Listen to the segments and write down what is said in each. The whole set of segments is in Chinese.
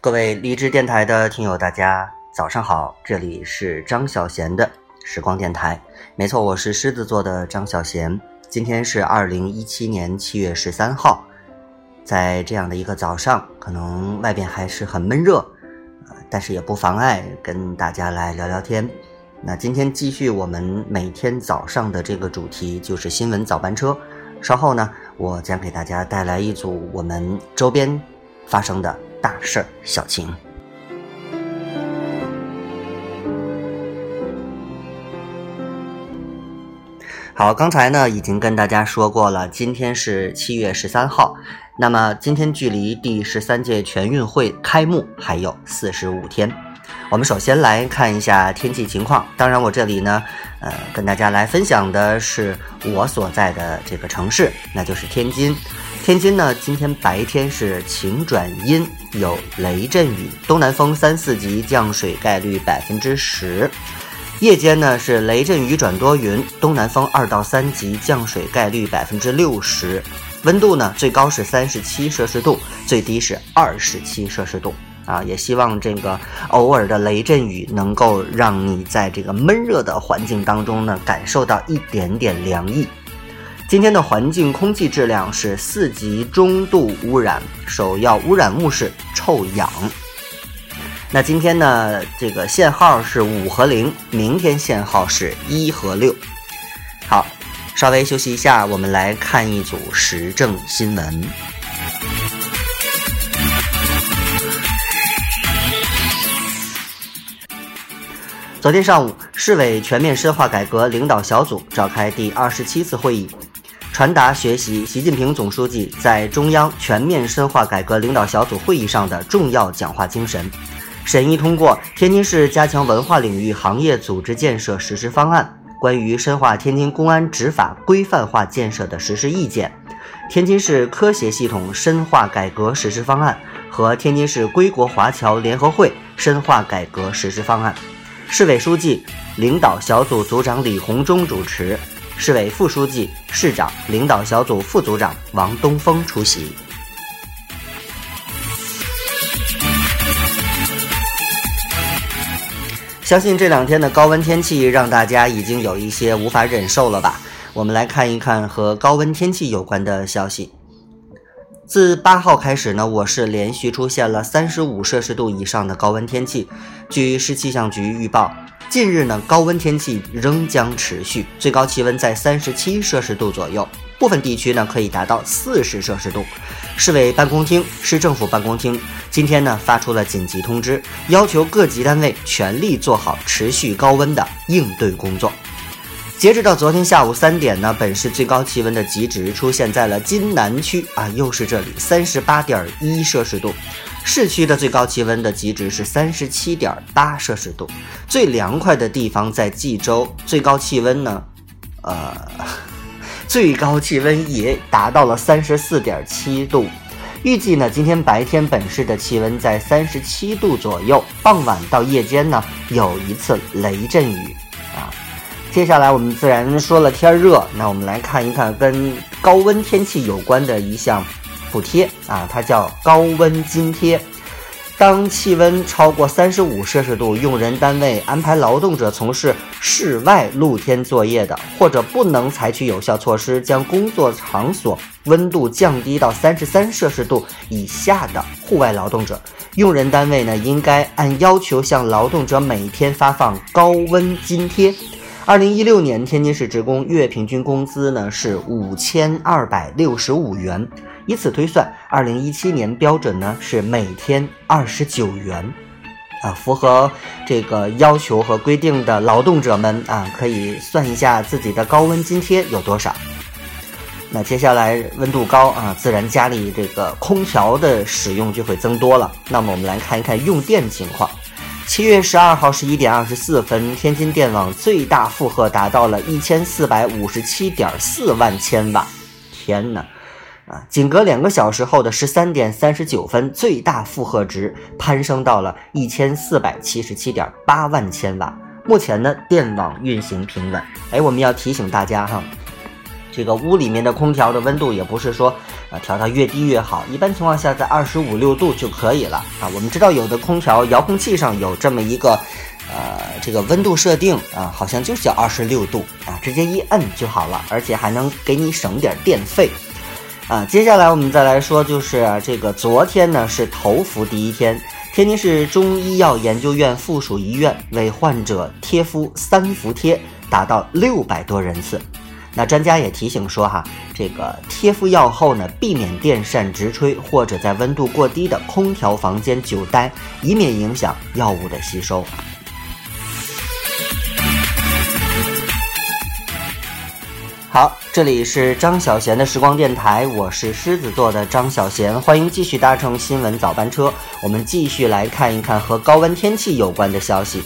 各位荔枝电台的听友，大家早上好，这里是张小贤的时光电台。没错，我是狮子座的张小贤。今天是二零一七年七月十三号，在这样的一个早上，可能外边还是很闷热，呃但是也不妨碍跟大家来聊聊天。那今天继续我们每天早上的这个主题，就是新闻早班车。稍后呢，我将给大家带来一组我们周边发生的。大事儿、小情。好，刚才呢已经跟大家说过了，今天是七月十三号，那么今天距离第十三届全运会开幕还有四十五天。我们首先来看一下天气情况。当然，我这里呢，呃，跟大家来分享的是我所在的这个城市，那就是天津。天津呢，今天白天是晴转阴，有雷阵雨，东南风三四级，降水概率百分之十。夜间呢是雷阵雨转多云，东南风二到三级，降水概率百分之六十。温度呢最高是三十七摄氏度，最低是二十七摄氏度。啊，也希望这个偶尔的雷阵雨能够让你在这个闷热的环境当中呢，感受到一点点凉意。今天的环境空气质量是四级中度污染，首要污染物是臭氧。那今天呢，这个限号是五和零，明天限号是一和六。好，稍微休息一下，我们来看一组时政新闻。昨天上午，市委全面深化改革领导小组召开第二十七次会议。传达学习习近平总书记在中央全面深化改革领导小组会议上的重要讲话精神，审议通过《天津市加强文化领域行业组织建设实施方案》、关于深化天津公安执法规范化建设的实施意见、天津市科协系统深化改革实施方案和天津市归国华侨联合会深化改革实施方案。市委书记、领导小组组长李鸿忠主持。市委副书记、市长、领导小组副组长王东峰出席。相信这两天的高温天气让大家已经有一些无法忍受了吧？我们来看一看和高温天气有关的消息。自八号开始呢，我市连续出现了三十五摄氏度以上的高温天气。据市气象局预报。近日呢，高温天气仍将持续，最高气温在三十七摄氏度左右，部分地区呢可以达到四十摄氏度。市委办公厅、市政府办公厅今天呢发出了紧急通知，要求各级单位全力做好持续高温的应对工作。截止到昨天下午三点呢，本市最高气温的极值出现在了津南区啊，又是这里三十八点一摄氏度。市区的最高气温的极值是三十七点八摄氏度，最凉快的地方在冀州，最高气温呢，呃，最高气温也达到了三十四点七度。预计呢，今天白天本市的气温在三十七度左右，傍晚到夜间呢有一次雷阵雨啊。接下来我们自然说了天热，那我们来看一看跟高温天气有关的一项。补贴啊，它叫高温津贴。当气温超过三十五摄氏度，用人单位安排劳动者从事室外露天作业的，或者不能采取有效措施将工作场所温度降低到三十三摄氏度以下的户外劳动者，用人单位呢应该按要求向劳动者每天发放高温津贴。二零一六年，天津市职工月平均工资呢是五千二百六十五元。以此推算，二零一七年标准呢是每天二十九元，啊，符合这个要求和规定的劳动者们啊，可以算一下自己的高温津贴有多少。那接下来温度高啊，自然家里这个空调的使用就会增多了。那么我们来看一看用电情况。七月十二号十一点二十四分，天津电网最大负荷达到了一千四百五十七点四万千瓦，天哪！啊，仅隔两个小时后的十三点三十九分，最大负荷值攀升到了一千四百七十七点八万千瓦。目前呢，电网运行平稳。哎，我们要提醒大家哈，这个屋里面的空调的温度也不是说，调到越低越好。一般情况下在二十五六度就可以了啊。我们知道有的空调遥控器上有这么一个呃这个温度设定啊，好像就是叫二十六度啊，直接一摁就好了，而且还能给你省点电费啊。接下来我们再来说，就是这个昨天呢是头伏第一天。天津市中医药研究院附属医院为患者贴敷三伏贴达到六百多人次。那专家也提醒说，哈，这个贴敷药后呢，避免电扇直吹或者在温度过低的空调房间久待，以免影响药物的吸收。好，这里是张小贤的时光电台，我是狮子座的张小贤，欢迎继续搭乘新闻早班车，我们继续来看一看和高温天气有关的消息。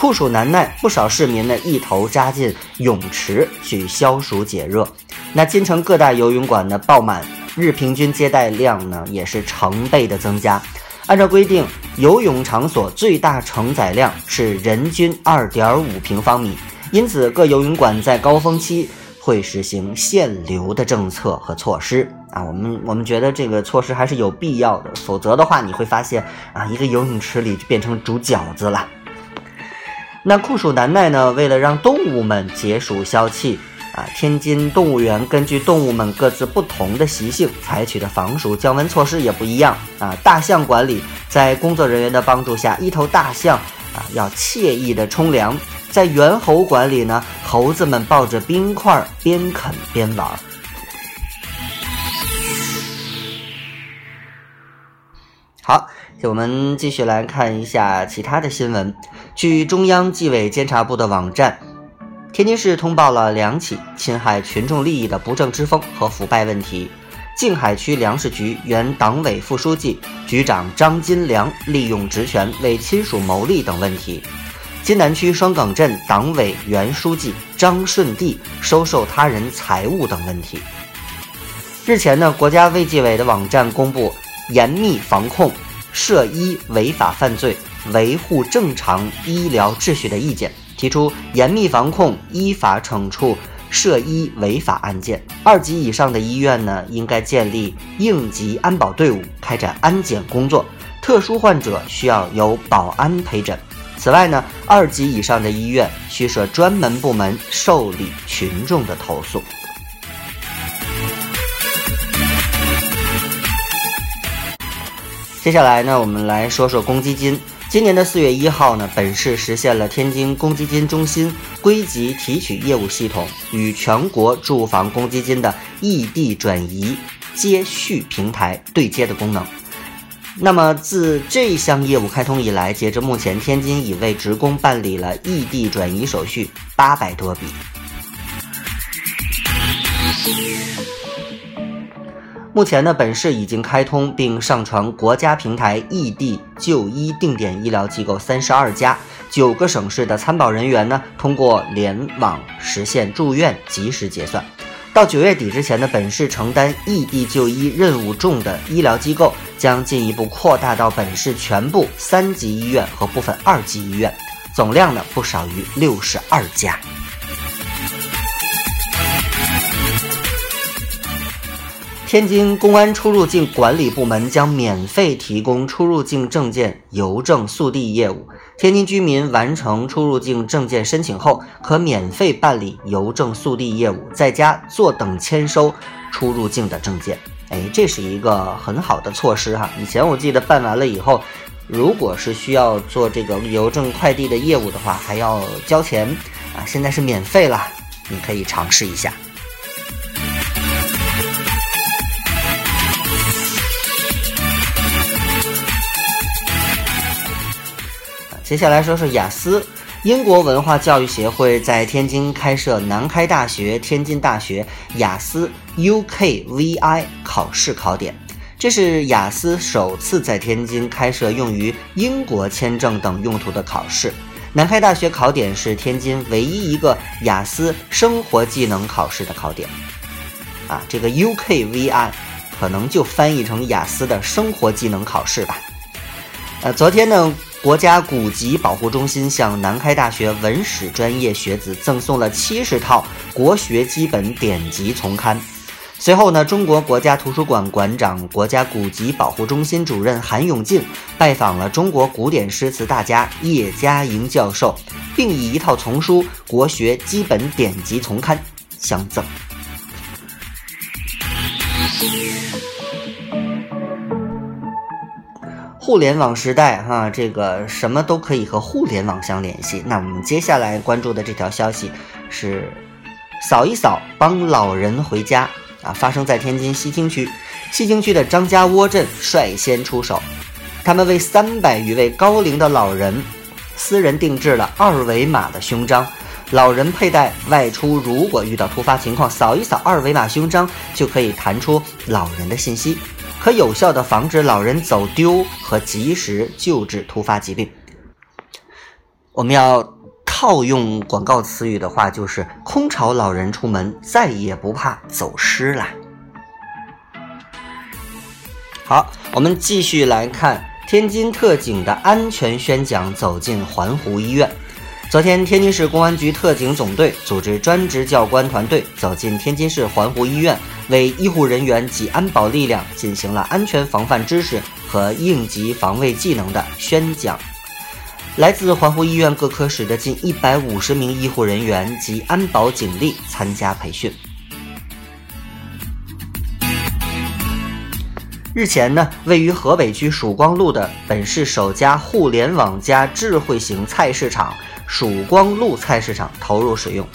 酷暑难耐，不少市民呢一头扎进泳池去消暑解热。那京城各大游泳馆呢爆满，日平均接待量呢也是成倍的增加。按照规定，游泳场所最大承载量是人均二点五平方米，因此各游泳馆在高峰期。会实行限流的政策和措施啊，我们我们觉得这个措施还是有必要的，否则的话你会发现啊，一个游泳池里就变成煮饺子了。那酷暑难耐呢，为了让动物们解暑消气啊，天津动物园根据动物们各自不同的习性，采取的防暑降温措施也不一样啊。大象馆里在工作人员的帮助下，一头大象啊要惬意的冲凉。在猿猴馆里呢，猴子们抱着冰块边啃边玩。好，我们继续来看一下其他的新闻。据中央纪委监察部的网站，天津市通报了两起侵害群众利益的不正之风和腐败问题。静海区粮食局原党委副书记、局长张金良利用职权为亲属谋利等问题。金南区双岗镇党委原书记张顺地收受他人财物等问题。日前呢，国家卫计委的网站公布严密防控涉医违法犯罪、维护正常医疗秩序的意见，提出严密防控、依法惩处涉医违法案件。二级以上的医院呢，应该建立应急安保队伍，开展安检工作。特殊患者需要由保安陪诊。此外呢，二级以上的医院需设专门部门受理群众的投诉。接下来呢，我们来说说公积金。今年的四月一号呢，本市实现了天津公积金中心归集提取业务系统与全国住房公积金的异地转移接续平台对接的功能。那么，自这项业务开通以来，截至目前，天津已为职工办理了异地转移手续八百多笔。目前呢，本市已经开通并上传国家平台异地就医定点医疗机构三十二家，九个省市的参保人员呢，通过联网实现住院及时结算。到九月底之前呢，本市承担异地就医任务重的医疗机构将进一步扩大到本市全部三级医院和部分二级医院，总量呢不少于六十二家。天津公安出入境管理部门将免费提供出入境证件邮政速递业务。天津居民完成出入境证件申请后，可免费办理邮政速递业务，在家坐等签收出入境的证件。哎，这是一个很好的措施哈。以前我记得办完了以后，如果是需要做这个邮政快递的业务的话，还要交钱啊。现在是免费了，你可以尝试一下。接下来说说雅思。英国文化教育协会在天津开设南开大学、天津大学雅思 UKVI 考试考点，这是雅思首次在天津开设用于英国签证等用途的考试。南开大学考点是天津唯一一个雅思生活技能考试的考点。啊，这个 UKVI 可能就翻译成雅思的生活技能考试吧。呃，昨天呢。国家古籍保护中心向南开大学文史专业学子赠送了七十套国学基本典籍丛刊。随后呢，中国国家图书馆馆长、国家古籍保护中心主任韩永进拜访了中国古典诗词大家叶嘉莹教授，并以一套丛书《国学基本典籍丛刊》相赠。互联网时代，哈，这个什么都可以和互联网相联系。那我们接下来关注的这条消息是：扫一扫，帮老人回家。啊，发生在天津西青区，西青区的张家窝镇率先出手，他们为三百余位高龄的老人私人定制了二维码的胸章，老人佩戴外出如果遇到突发情况，扫一扫二维码胸章就可以弹出老人的信息，可有效的防止老人走丢和及时救治突发疾病。我们要。套用广告词语的话，就是空巢老人出门再也不怕走失了。好，我们继续来看天津特警的安全宣讲走进环湖医院。昨天，天津市公安局特警总队组织专职教官团队走进天津市环湖医院，为医护人员及安保力量进行了安全防范知识和应急防卫技能的宣讲。来自环湖医院各科室的近一百五十名医护人员及安保警力参加培训。日前呢，位于河北区曙光路的本市首家互联网加智慧型菜市场——曙光路菜市场投入使用。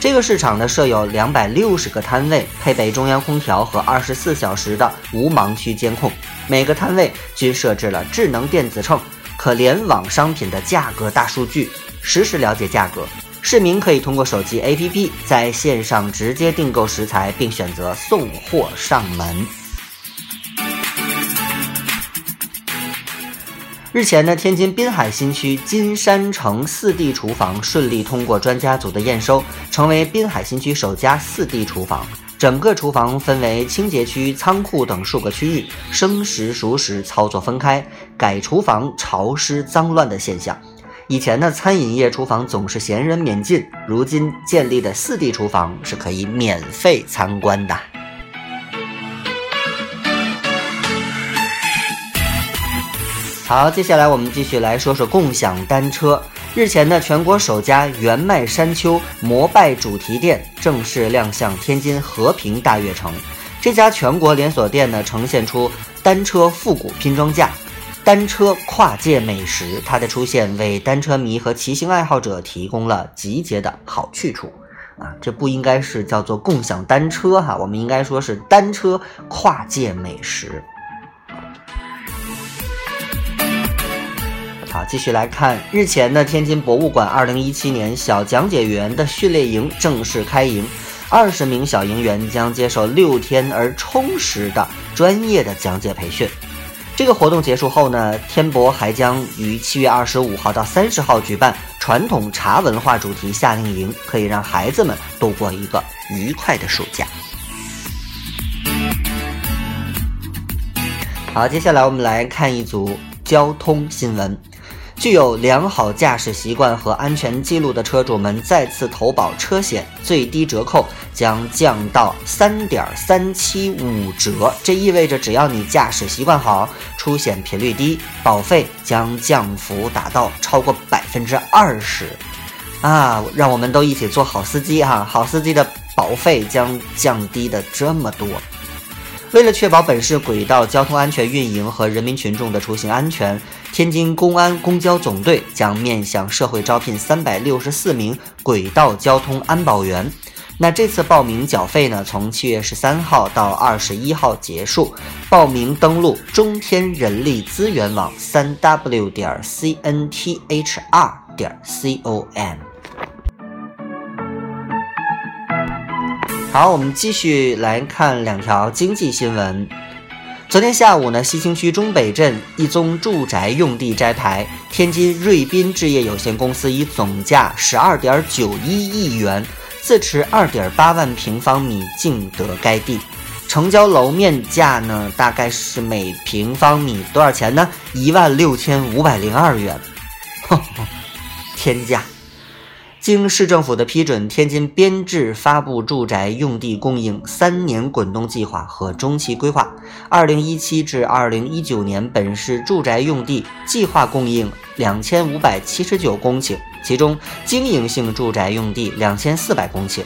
这个市场呢，设有两百六十个摊位，配备中央空调和二十四小时的无盲区监控，每个摊位均设置了智能电子秤。可联网商品的价格大数据，实时了解价格。市民可以通过手机 APP 在线上直接订购食材，并选择送货上门。日前呢，天津滨海新区金山城四 D 厨房顺利通过专家组的验收，成为滨海新区首家四 D 厨房。整个厨房分为清洁区、仓库等数个区域，生食、熟食操作分开，改厨房潮湿脏乱的现象。以前呢，餐饮业厨房总是闲人免进，如今建立的四 D 厨房是可以免费参观的。好，接下来我们继续来说说共享单车。日前呢，全国首家原麦山丘摩拜主题店正式亮相天津和平大悦城。这家全国连锁店呢，呈现出单车复古拼装架、单车跨界美食。它的出现为单车迷和骑行爱好者提供了集结的好去处啊！这不应该是叫做共享单车哈，我们应该说是单车跨界美食。好，继续来看，日前呢，天津博物馆二零一七年小讲解员的训练营正式开营，二十名小营员将接受六天而充实的专业的讲解培训。这个活动结束后呢，天博还将于七月二十五号到三十号举办传统茶文化主题夏令营，可以让孩子们度过一个愉快的暑假。好，接下来我们来看一组交通新闻。具有良好驾驶习惯和安全记录的车主们再次投保车险，最低折扣将降到三点三七五折。这意味着只要你驾驶习惯好，出险频率低，保费将降幅达到超过百分之二十。啊，让我们都一起做好司机哈！好司机的保费将降低的这么多。为了确保本市轨道交通安全运营和人民群众的出行安全，天津公安公交总队将面向社会招聘三百六十四名轨道交通安保员。那这次报名缴费呢，从七月十三号到二十一号结束。报名登录中天人力资源网三 w 点 cnthr 点 com。好，我们继续来看两条经济新闻。昨天下午呢，西青区中北镇一宗住宅用地摘牌，天津瑞滨置业有限公司以总价十二点九一亿元自持二点八万平方米竞得该地，成交楼面价呢大概是每平方米多少钱呢？一万六千五百零二元，天价。经市政府的批准，天津编制发布住宅用地供应三年滚动计划和中期规划。二零一七至二零一九年，本市住宅用地计划供应两千五百七十九公顷，其中经营性住宅用地两千四百公顷。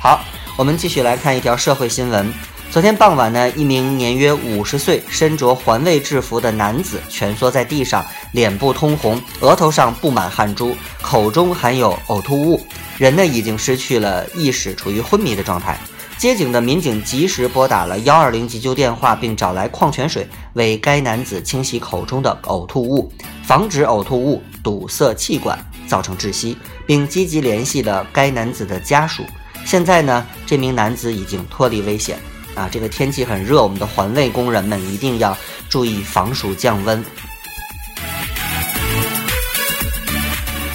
好，我们继续来看一条社会新闻。昨天傍晚呢，一名年约五十岁、身着环卫制服的男子蜷缩在地上，脸部通红，额头上布满汗珠，口中含有呕吐物，人呢已经失去了意识，处于昏迷的状态。接警的民警及时拨打了幺二零急救电话，并找来矿泉水为该男子清洗口中的呕吐物，防止呕吐物堵塞气管造成窒息，并积极联系了该男子的家属。现在呢，这名男子已经脱离危险。啊，这个天气很热，我们的环卫工人们一定要注意防暑降温。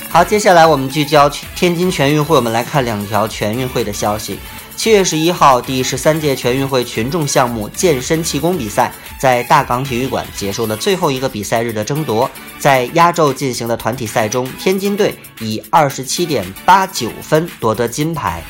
好，接下来我们聚焦天津全运会，我们来看两条全运会的消息。七月十一号，第十三届全运会群众项目健身气功比赛在大港体育馆结束了最后一个比赛日的争夺。在压轴进行的团体赛中，天津队以二十七点八九分夺得金牌。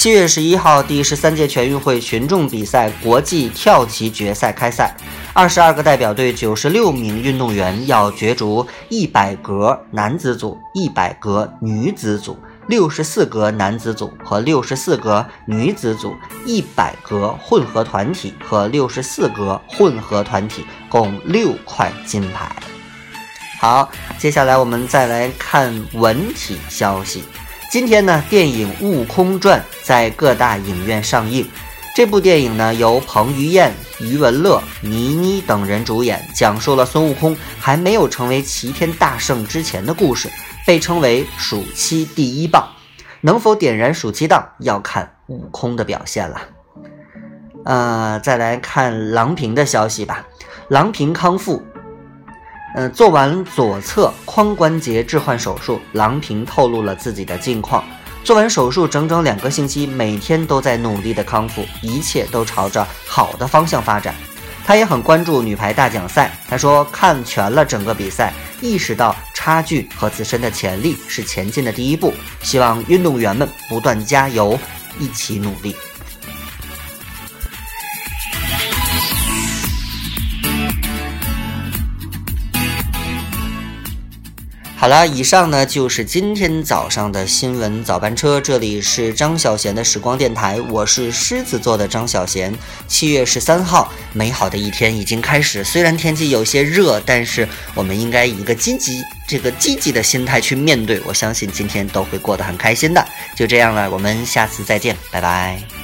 七月十一号，第十三届全运会群众比赛国际跳棋决赛开赛，二十二个代表队，九十六名运动员要角逐一百格男子组、一百格女子组、六十四格男子组和六十四格女子组、一百格混合团体和六十四格混合团体，共六块金牌。好，接下来我们再来看文体消息。今天呢，电影《悟空传》在各大影院上映。这部电影呢，由彭于晏、余文乐、倪妮等人主演，讲述了孙悟空还没有成为齐天大圣之前的故事，被称为暑期第一棒。能否点燃暑期档，要看悟空的表现了。呃，再来看郎平的消息吧。郎平康复。嗯，做完左侧髋关节置换手术，郎平透露了自己的近况。做完手术整整两个星期，每天都在努力的康复，一切都朝着好的方向发展。他也很关注女排大奖赛，他说看全了整个比赛，意识到差距和自身的潜力是前进的第一步，希望运动员们不断加油，一起努力。好了，以上呢就是今天早上的新闻早班车。这里是张小贤的时光电台，我是狮子座的张小贤。七月十三号，美好的一天已经开始。虽然天气有些热，但是我们应该以一个积极、这个积极的心态去面对。我相信今天都会过得很开心的。就这样了，我们下次再见，拜拜。